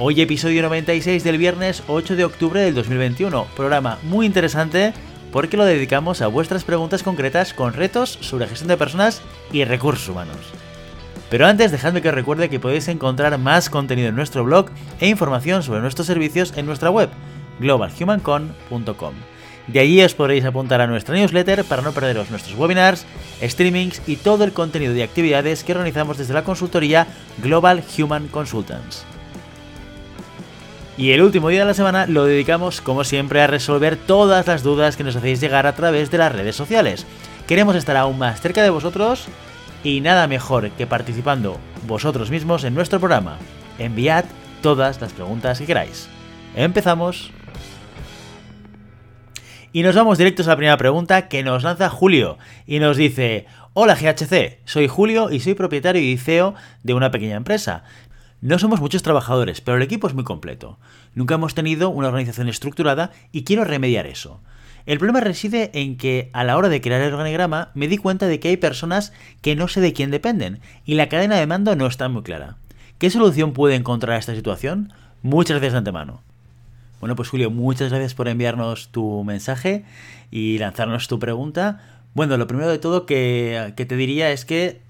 Hoy episodio 96 del viernes 8 de octubre del 2021, programa muy interesante porque lo dedicamos a vuestras preguntas concretas con retos sobre gestión de personas y recursos humanos. Pero antes, dejadme que os recuerde que podéis encontrar más contenido en nuestro blog e información sobre nuestros servicios en nuestra web, globalhumancon.com. De allí os podréis apuntar a nuestra newsletter para no perderos nuestros webinars, streamings y todo el contenido de actividades que organizamos desde la consultoría Global Human Consultants. Y el último día de la semana lo dedicamos, como siempre, a resolver todas las dudas que nos hacéis llegar a través de las redes sociales. Queremos estar aún más cerca de vosotros y nada mejor que participando vosotros mismos en nuestro programa. Enviad todas las preguntas que queráis. Empezamos. Y nos vamos directos a la primera pregunta que nos lanza Julio y nos dice, Hola GHC, soy Julio y soy propietario y CEO de una pequeña empresa. No somos muchos trabajadores, pero el equipo es muy completo. Nunca hemos tenido una organización estructurada y quiero remediar eso. El problema reside en que a la hora de crear el organigrama me di cuenta de que hay personas que no sé de quién dependen y la cadena de mando no está muy clara. ¿Qué solución puede encontrar a esta situación? Muchas gracias de antemano. Bueno, pues Julio, muchas gracias por enviarnos tu mensaje y lanzarnos tu pregunta. Bueno, lo primero de todo que, que te diría es que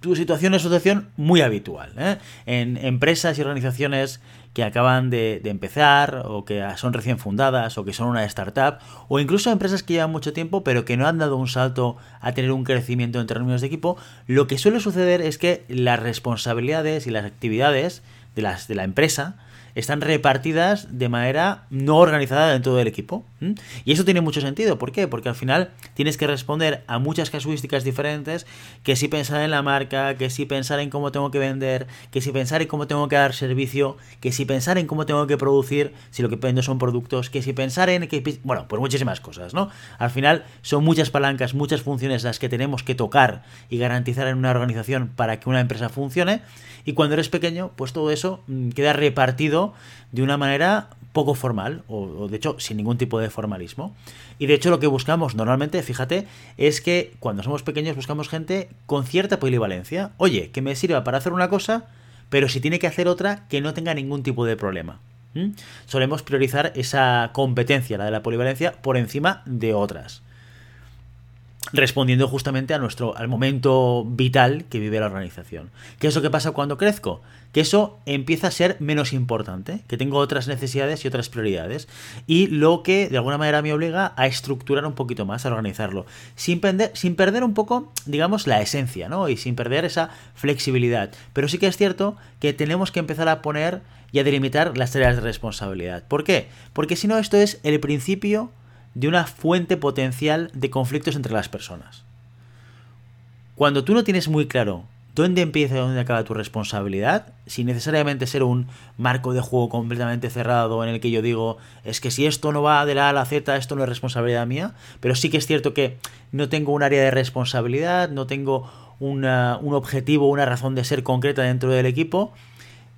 tu situación es situación muy habitual. ¿eh? En empresas y organizaciones que acaban de, empezar o que son recién fundadas o que son una startup o incluso empresas que llevan mucho tiempo pero que no han dado un salto a tener un crecimiento en términos de equipo, lo que suele suceder es que las responsabilidades y las actividades de, las, de la empresa están repartidas de manera no organizada dentro del equipo. Y eso tiene mucho sentido. ¿Por qué? Porque al final tienes que responder a muchas casuísticas diferentes, que si pensar en la marca, que si pensar en cómo tengo que vender, que si pensar en cómo tengo que dar servicio, que si pensar en cómo tengo que producir, si lo que vendo son productos, que si pensar en que... Bueno, pues muchísimas cosas, ¿no? Al final son muchas palancas, muchas funciones las que tenemos que tocar y garantizar en una organización para que una empresa funcione. Y cuando eres pequeño, pues todo eso mm, queda repartido de una manera poco formal, o, de hecho sin ningún tipo de formalismo. Y de hecho lo que buscamos normalmente, fíjate, es que cuando somos pequeños buscamos gente con cierta polivalencia. Oye, que me sirva para hacer una cosa, pero si tiene que hacer otra, que no tenga ningún tipo de problema. Solemos priorizar esa competencia, la de la polivalencia, por encima de otras respondiendo justamente a nuestro, al momento vital que vive la organización. ¿Qué es lo que pasa cuando crezco? Que eso empieza a ser menos importante, que tengo otras necesidades y otras prioridades. Y lo que de alguna manera me obliga a estructurar un poquito más, a organizarlo. Sin, perder, sin perder un poco, digamos, la esencia, ¿no? Y sin perder esa flexibilidad. Pero sí que es cierto que tenemos que empezar a poner y a delimitar las tareas de responsabilidad. ¿Por qué? Porque si no, esto es el principio de una fuente potencial de conflictos entre las personas. Cuando tú no tienes muy claro dónde empieza y dónde acaba tu responsabilidad, sin necesariamente ser un marco de juego completamente cerrado en el que yo digo, es que si esto no va de la A a la Z, esto no es responsabilidad mía, pero sí que es cierto que no tengo un área de responsabilidad, no tengo un objetivo, una razón de ser concreta dentro del equipo,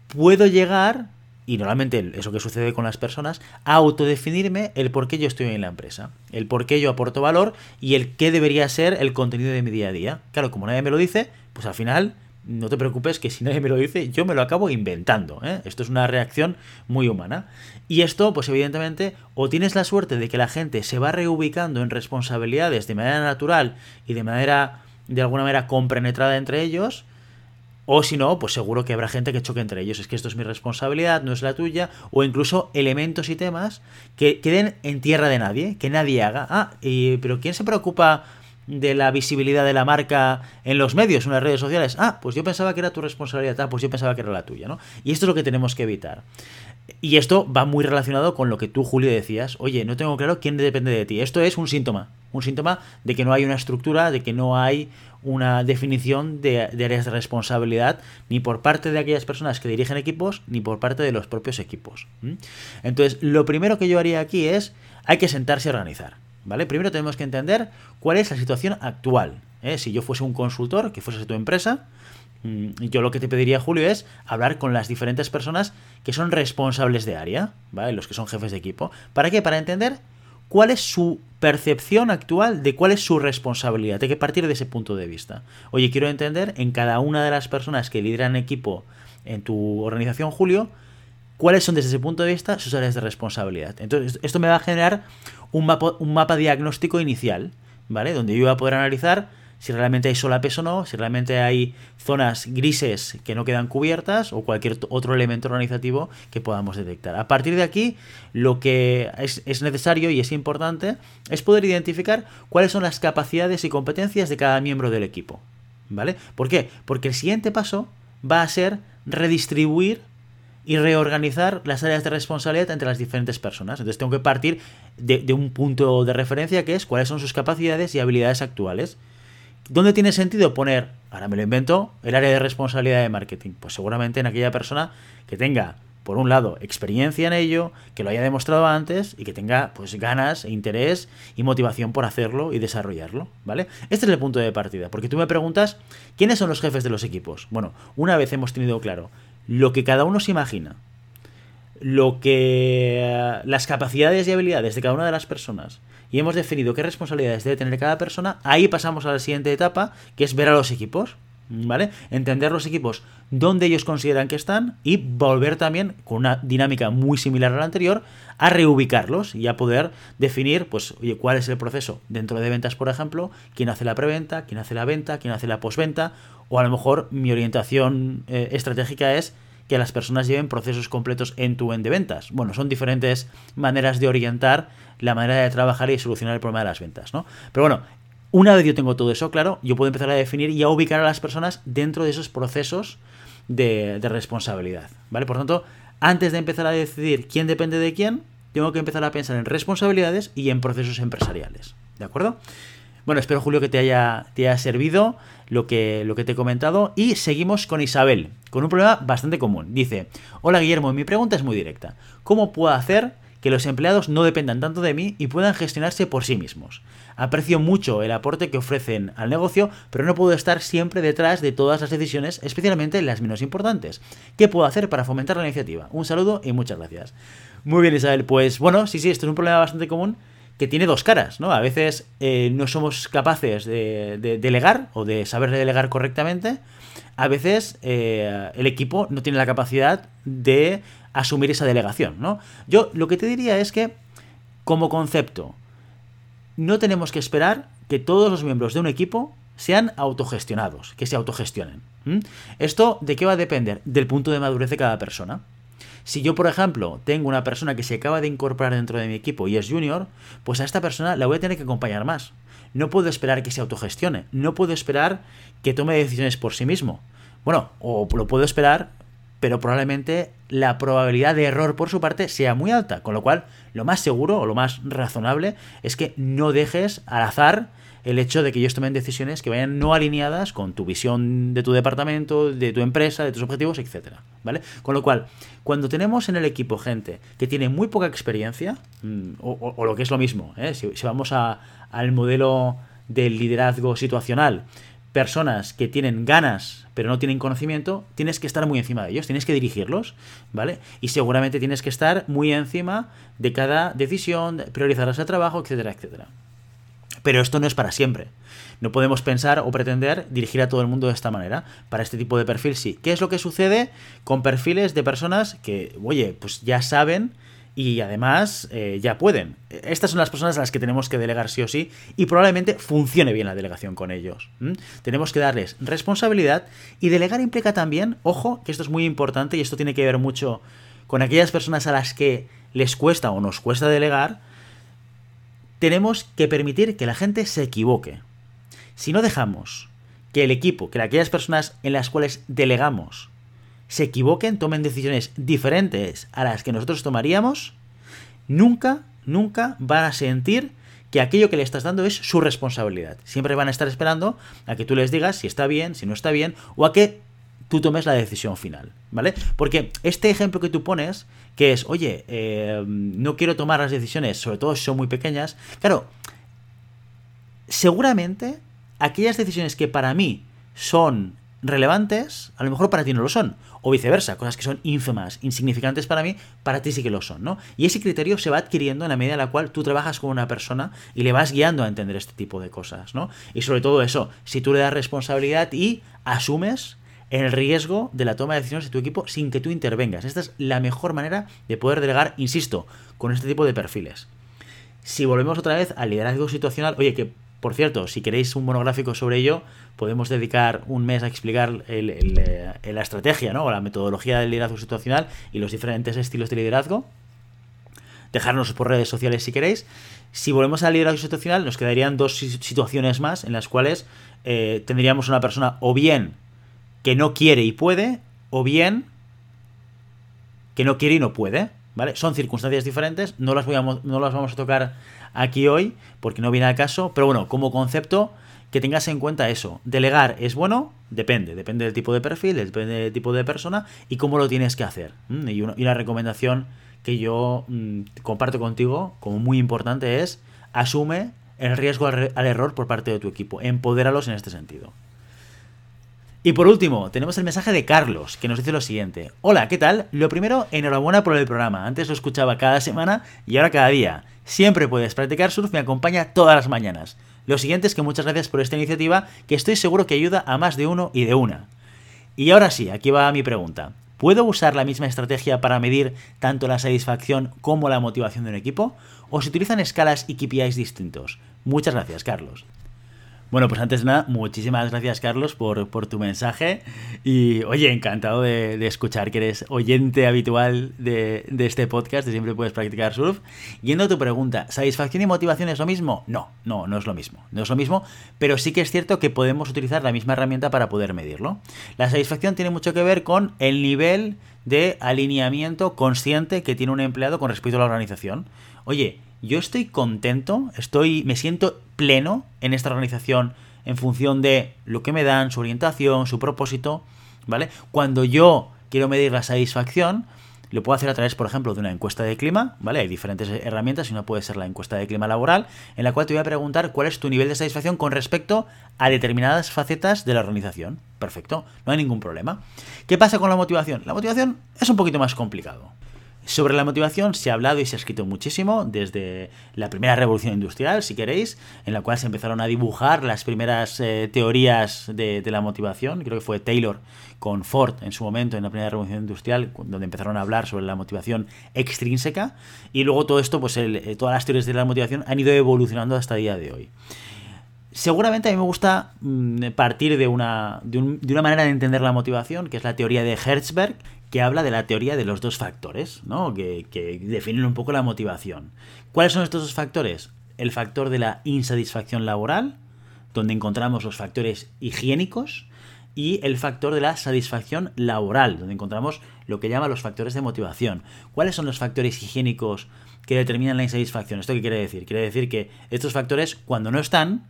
puedo llegar y normalmente eso que sucede con las personas, autodefinirme el por qué yo estoy en la empresa, el por qué yo aporto valor y el qué debería ser el contenido de mi día a día. Claro, como nadie me lo dice, pues al final no te preocupes que si nadie me lo dice, yo me lo acabo inventando. ¿eh? Esto es una reacción muy humana. Y esto, pues evidentemente, o tienes la suerte de que la gente se va reubicando en responsabilidades de manera natural y de manera, de alguna manera, compenetrada entre ellos, o si no, pues seguro que habrá gente que choque entre ellos. Es que esto es mi responsabilidad, no es la tuya. O incluso elementos y temas que queden en tierra de nadie, que nadie haga. Ah, pero ¿quién se preocupa de la visibilidad de la marca en los medios, en las redes sociales? Ah, pues yo pensaba que era tu responsabilidad, ah, pues yo pensaba que era la tuya, ¿no? Y esto es lo que tenemos que evitar. Y esto va muy relacionado con lo que tú, Julio, decías. Oye, no tengo claro quién depende de ti. Esto es un síntoma. Un síntoma de que no hay una estructura, de que no hay una definición de, áreas de responsabilidad ni por parte de aquellas personas que dirigen equipos ni por parte de los propios equipos. Entonces, lo primero que yo haría aquí es, hay que sentarse a organizar. ¿Vale? Primero tenemos que entender cuál es la situación actual. ¿eh? Si yo fuese un consultor, que fuese tu empresa, yo lo que te pediría, Julio, es hablar con las diferentes personas que son responsables de área, ¿vale? Los que son jefes de equipo. ¿Para qué? Para entender cuál es su percepción actual de cuál es su responsabilidad. Hay que partir de ese punto de vista. Oye, quiero entender en cada una de las personas que lideran equipo en tu organización, Julio, cuáles son desde ese punto de vista sus áreas de responsabilidad. Entonces, esto me va a generar un mapa, un mapa diagnóstico inicial, ¿vale? Donde yo voy a poder analizar si realmente hay solapes o no, si realmente hay zonas grises que no quedan cubiertas o cualquier otro elemento organizativo que podamos detectar. A partir de aquí, lo que es, necesario y es importante es poder identificar cuáles son las capacidades y competencias de cada miembro del equipo. ¿Vale? ¿Por qué? Porque el siguiente paso va a ser redistribuir y reorganizar las áreas de responsabilidad entre las diferentes personas. Entonces tengo que partir de, de, un punto de referencia que es cuáles son sus capacidades y habilidades actuales. ¿Dónde tiene sentido poner, ahora me lo invento, el área de responsabilidad de marketing? Pues seguramente en aquella persona que tenga, por un lado, experiencia en ello, que lo haya demostrado antes y que tenga pues ganas, e interés y motivación por hacerlo y desarrollarlo, ¿vale? Este es el punto de partida, porque tú me preguntas, ¿quiénes son los jefes de los equipos? Bueno, una vez hemos tenido claro lo que cada uno se imagina, lo que las capacidades y habilidades de cada una de las personas y hemos definido qué responsabilidades debe tener cada persona, ahí pasamos a la siguiente etapa, que es ver a los equipos, ¿vale? Entender los equipos, dónde ellos consideran que están y volver también con una dinámica muy similar a la anterior a reubicarlos y a poder definir, pues, oye, cuál es el proceso dentro de ventas, por ejemplo, quién hace la preventa, quién hace la venta, quién hace la posventa, o a lo mejor mi orientación eh, estratégica es que las personas lleven procesos completos en tu end de ventas. Bueno, son diferentes maneras de orientar la manera de trabajar y solucionar el problema de las ventas, ¿no? Pero bueno, una vez yo tengo todo eso claro, yo puedo empezar a definir y a ubicar a las personas dentro de esos procesos de, de responsabilidad, ¿vale? Por tanto, antes de empezar a decidir quién depende de quién, tengo que empezar a pensar en responsabilidades y en procesos empresariales, ¿de acuerdo? Bueno, espero Julio que te haya, te haya servido lo que, lo que te he comentado. Y seguimos con Isabel, con un problema bastante común. Dice, hola Guillermo, mi pregunta es muy directa. ¿Cómo puedo hacer que los empleados no dependan tanto de mí y puedan gestionarse por sí mismos? Aprecio mucho el aporte que ofrecen al negocio, pero no puedo estar siempre detrás de todas las decisiones, especialmente las menos importantes. ¿Qué puedo hacer para fomentar la iniciativa? Un saludo y muchas gracias. Muy bien, Isabel. Pues bueno, sí, sí, esto es un problema bastante común que tiene dos caras, ¿no? A veces eh, no somos capaces de, delegar o de saber delegar correctamente. A veces eh, el equipo no tiene la capacidad de asumir esa delegación, ¿no? Yo lo que te diría es que, como concepto, no tenemos que esperar que todos los miembros de un equipo sean autogestionados, que se autogestionen. ¿Esto de qué va a depender? Del punto de madurez de cada persona. Si yo, por ejemplo, tengo una persona que se acaba de incorporar dentro de mi equipo y es junior, pues a esta persona la voy a tener que acompañar más. No puedo esperar que se autogestione, no puedo esperar que tome decisiones por sí mismo. Bueno, o lo puedo esperar, pero probablemente la probabilidad de error por su parte sea muy alta, con lo cual lo más seguro o lo más razonable es que no dejes al azar el hecho de que ellos tomen decisiones que vayan no alineadas con tu visión de tu departamento, de tu empresa, de tus objetivos, etcétera, ¿vale? Con lo cual, cuando tenemos en el equipo gente que tiene muy poca experiencia, mm, o, lo que es lo mismo, ¿eh? si, vamos al modelo del liderazgo situacional, personas que tienen ganas pero no tienen conocimiento, tienes que estar muy encima de ellos, tienes que dirigirlos, ¿vale? Y seguramente tienes que estar muy encima de cada decisión, priorizar ese trabajo, etcétera, etcétera. Pero esto no es para siempre. No podemos pensar o pretender dirigir a todo el mundo de esta manera. Para este tipo de perfil sí. ¿Qué es lo que sucede con perfiles de personas que, oye, pues ya saben y además eh, ya pueden? Estas son las personas a las que tenemos que delegar sí o sí y probablemente funcione bien la delegación con ellos. Tenemos que darles responsabilidad y delegar implica también, ojo, que esto es muy importante y esto tiene que ver mucho con aquellas personas a las que les cuesta o nos cuesta delegar, tenemos que permitir que la gente se equivoque. Si no dejamos que el equipo, que aquellas personas en las cuales delegamos, se equivoquen, tomen decisiones diferentes a las que nosotros tomaríamos, nunca, nunca van a sentir que aquello que le estás dando es su responsabilidad. Siempre van a estar esperando a que tú les digas si está bien, si no está bien, o a que tú tomes la decisión final, ¿vale? Porque este ejemplo que tú pones, que es, oye, eh, no quiero tomar las decisiones, sobre todo si son muy pequeñas, claro, seguramente aquellas decisiones que para mí son relevantes, a lo mejor para ti no lo son. O viceversa, cosas que son ínfimas, insignificantes para mí, para ti sí que lo son, ¿no? Y ese criterio se va adquiriendo en la medida en la cual tú trabajas con una persona y le vas guiando a entender este tipo de cosas, ¿no? Y sobre todo eso, si tú le das responsabilidad y asumes el riesgo de la toma de decisiones de tu equipo sin que tú intervengas. Esta es la mejor manera de poder delegar, insisto, con este tipo de perfiles. Si volvemos otra vez al liderazgo situacional, oye, que por cierto, si queréis un monográfico sobre ello, podemos dedicar un mes a explicar eh, la estrategia ¿no? o la metodología del liderazgo situacional y los diferentes estilos de liderazgo. Dejarnos por redes sociales si queréis. Si volvemos al liderazgo situacional, nos quedarían dos situaciones más en las cuales eh, tendríamos una persona o bien que no quiere y puede, o bien que no quiere y no puede. ¿Vale? Son circunstancias diferentes, no las, no las vamos a tocar aquí hoy porque no viene al caso, pero bueno, como concepto que tengas en cuenta eso. Delegar es bueno, depende, depende del tipo de perfil, depende del tipo de persona y cómo lo tienes que hacer. Y una, recomendación que yo mm, comparto contigo como muy importante es asume el riesgo al, al error por parte de tu equipo, empodéralos en este sentido. Y por último, tenemos el mensaje de Carlos, que nos dice lo siguiente. Hola, ¿qué tal? Lo primero, enhorabuena por el programa. Antes lo escuchaba cada semana y ahora cada día. Siempre puedes practicar surf, me acompaña todas las mañanas. Lo siguiente es que muchas gracias por esta iniciativa, que estoy seguro que ayuda a más de uno y de una. Y ahora sí, aquí va mi pregunta. ¿Puedo usar la misma estrategia para medir tanto la satisfacción como la motivación de un equipo? ¿O se utilizan escalas y KPIs distintos? Muchas gracias, Carlos. Bueno, pues antes de nada, muchísimas gracias Carlos por, tu mensaje y oye, encantado de, escuchar que eres oyente habitual de, este podcast, de siempre puedes practicar surf. Yendo a tu pregunta, ¿satisfacción y motivación es lo mismo? No, no, no es lo mismo, no es lo mismo, pero sí que es cierto que podemos utilizar la misma herramienta para poder medirlo. La satisfacción tiene mucho que ver con el nivel de alineamiento consciente que tiene un empleado con respecto a la organización. Oye, yo estoy contento, estoy, me siento pleno en esta organización en función de lo que me dan, su orientación, su propósito, ¿vale? Cuando yo quiero medir la satisfacción, lo puedo hacer a través, por ejemplo, de una encuesta de clima, ¿vale? Hay diferentes herramientas y una puede ser la encuesta de clima laboral, en la cual te voy a preguntar cuál es tu nivel de satisfacción con respecto a determinadas facetas de la organización. Perfecto, no hay ningún problema. ¿Qué pasa con la motivación? La motivación es un poquito más complicado. Sobre la motivación se ha hablado y se ha escrito muchísimo desde la primera revolución industrial, si queréis, en la cual se empezaron a dibujar las primeras eh, teorías de, la motivación. Creo que fue Taylor con Ford en su momento, en la primera revolución industrial, donde empezaron a hablar sobre la motivación extrínseca. Y luego todo esto, pues eh, todas las teorías de la motivación han ido evolucionando hasta el día de hoy. Seguramente a mí me gusta mm, partir de una, de, una manera de entender la motivación, que es la teoría de Hertzberg, que habla de la teoría de los dos factores, ¿no? que, definen un poco la motivación. ¿Cuáles son estos dos factores? El factor de la insatisfacción laboral, donde encontramos los factores higiénicos, y el factor de la satisfacción laboral, donde encontramos lo que llama los factores de motivación. ¿Cuáles son los factores higiénicos que determinan la insatisfacción? ¿Esto qué quiere decir? Quiere decir que estos factores, cuando no están,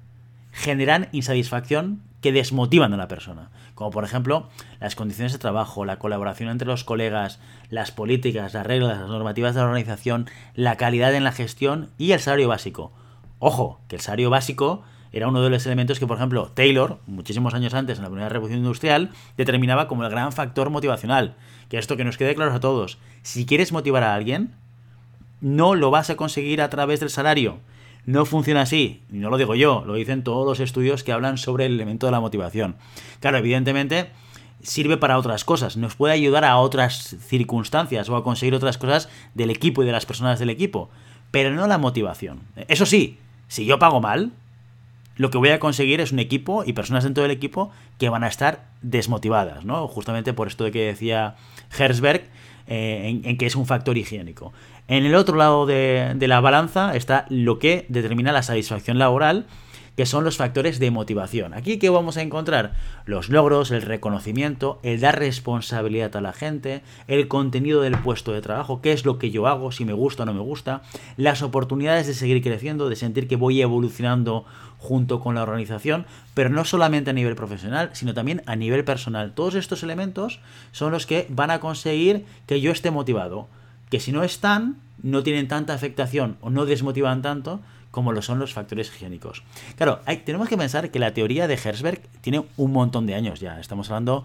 generan insatisfacción que desmotivan a la persona. Como por ejemplo las condiciones de trabajo, la colaboración entre los colegas, las políticas, las reglas, las normativas de la organización, la calidad en la gestión y el salario básico. Ojo, que el salario básico era uno de los elementos que, por ejemplo, Taylor, muchísimos años antes, en la primera revolución industrial, determinaba como el gran factor motivacional. Que esto que nos quede claro a todos. Si quieres motivar a alguien, no lo vas a conseguir a través del salario no funciona así, no lo digo yo, lo dicen todos los estudios que hablan sobre el elemento de la motivación. Claro, evidentemente sirve para otras cosas, nos puede ayudar a otras circunstancias o a conseguir otras cosas del equipo y de las personas del equipo, pero no la motivación. Eso sí, si yo pago mal, lo que voy a conseguir es un equipo y personas dentro del equipo que van a estar desmotivadas, ¿no? Justamente por esto de que decía Herzberg, eh, en, que es un factor higiénico. En el otro lado de, la balanza está lo que determina la satisfacción laboral, que son los factores de motivación. Aquí que vamos a encontrar los logros, el reconocimiento, el dar responsabilidad a la gente, el contenido del puesto de trabajo, qué es lo que yo hago, si me gusta o no me gusta, las oportunidades de seguir creciendo, de sentir que voy evolucionando junto con la organización, pero no solamente a nivel profesional, sino también a nivel personal. Todos estos elementos son los que van a conseguir que yo esté motivado, que si no están, no tienen tanta afectación o no desmotivan tanto como lo son los factores higiénicos. Claro, tenemos que pensar que la teoría de Herzberg tiene un montón de años ya. Estamos hablando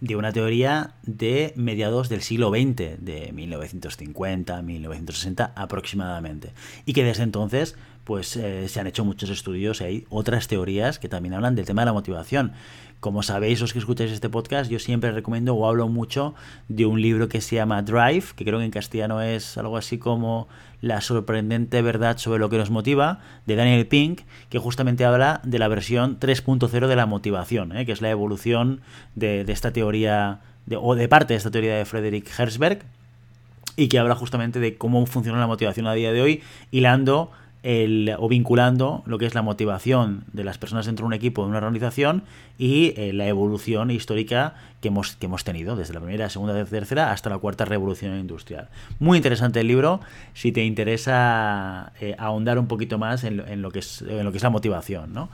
de una teoría de mediados del siglo XX, de 1950, 1960 aproximadamente. Y que desde entonces pues eh, se han hecho muchos estudios y hay otras teorías que también hablan del tema de la motivación. Como sabéis los que escucháis este podcast, yo siempre recomiendo o hablo mucho de un libro que se llama Drive, que creo que en castellano es algo así como La sorprendente verdad sobre lo que nos motiva, de Daniel Pink, que justamente habla de la versión 3.0 de la motivación, ¿eh? que es la evolución de, esta teoría, o de parte de esta teoría de Frederick Herzberg, y que habla justamente de cómo funciona la motivación a día de hoy, hilando el, o vinculando lo que es la motivación de las personas dentro de un equipo, de una organización, y eh, la evolución histórica que hemos, que hemos tenido, desde la primera, segunda, tercera, hasta la cuarta revolución industrial. Muy interesante el libro, si te interesa eh, ahondar un poquito más en, lo que es, en lo que es la motivación. ¿no?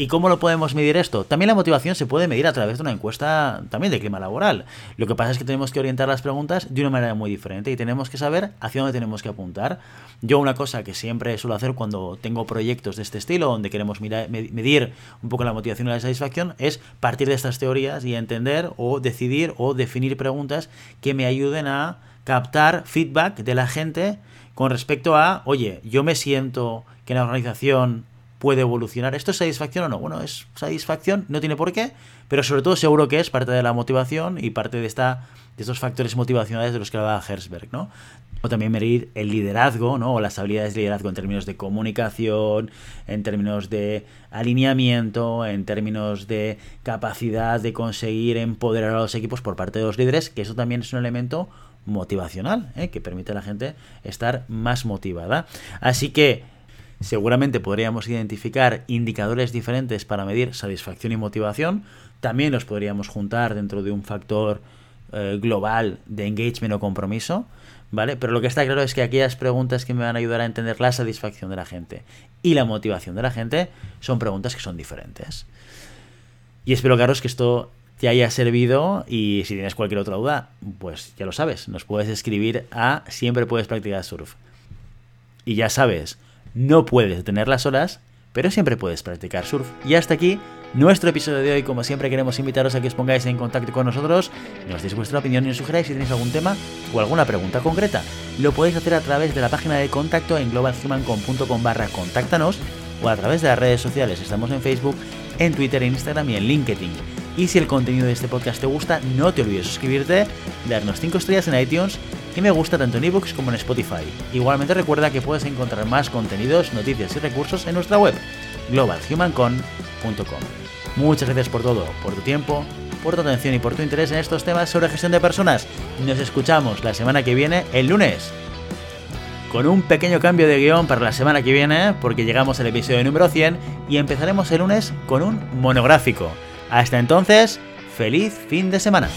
¿Y cómo lo podemos medir esto? También la motivación se puede medir a través de una encuesta también de clima laboral. Lo que pasa es que tenemos que orientar las preguntas de una manera muy diferente y tenemos que saber hacia dónde tenemos que apuntar. Yo una cosa que siempre suelo hacer cuando tengo proyectos de este estilo, donde queremos medir un poco la motivación y la satisfacción, es partir de estas teorías y entender o decidir o definir preguntas que me ayuden a captar feedback de la gente con respecto a, oye, yo me siento que la organización puede evolucionar. ¿Esto es satisfacción o no? Bueno, es satisfacción, no tiene por qué, pero sobre todo seguro que es parte de la motivación y parte de, esta, de estos factores motivacionales de los que hablaba Herzberg, ¿no? O también medir el liderazgo, ¿no? O las habilidades de liderazgo en términos de comunicación, en términos de alineamiento, en términos de capacidad de conseguir empoderar a los equipos por parte de los líderes, que eso también es un elemento motivacional, ¿eh? que permite a la gente estar más motivada. Así que Seguramente podríamos identificar indicadores diferentes para medir satisfacción y motivación. También los podríamos juntar dentro de un factor eh, global de engagement o compromiso. ¿Vale? Pero lo que está claro es que aquellas preguntas que me van a ayudar a entender la satisfacción de la gente y la motivación de la gente son preguntas que son diferentes. Y espero, Carlos, que esto te haya servido y si tienes cualquier otra duda, pues ya lo sabes, nos puedes escribir a siempre puedes practicar surf. Y ya sabes, no puedes detener las olas, pero siempre puedes practicar surf. Y hasta aquí nuestro episodio de hoy. Como siempre, queremos invitaros a que os pongáis en contacto con nosotros, nos deis vuestra opinión y nos sugeráis si tenéis algún tema o alguna pregunta concreta. Lo podéis hacer a través de la página de contacto en globalhumancom.com barra contáctanos o a través de las redes sociales. Estamos en Facebook, en Twitter, en Instagram y en LinkedIn. Y si el contenido de este podcast te gusta, no te olvides suscribirte, darnos 5 estrellas en iTunes y me gusta tanto en ebooks como en Spotify. Igualmente recuerda que puedes encontrar más contenidos, noticias y recursos en nuestra web, globalhumancon.com. Muchas gracias por todo, por tu tiempo, por tu atención y por tu interés en estos temas sobre gestión de personas. Nos escuchamos la semana que viene, el lunes. Con un pequeño cambio de guion para la semana que viene, porque llegamos al episodio número 100 y empezaremos el lunes con un monográfico. Hasta entonces, feliz fin de semana.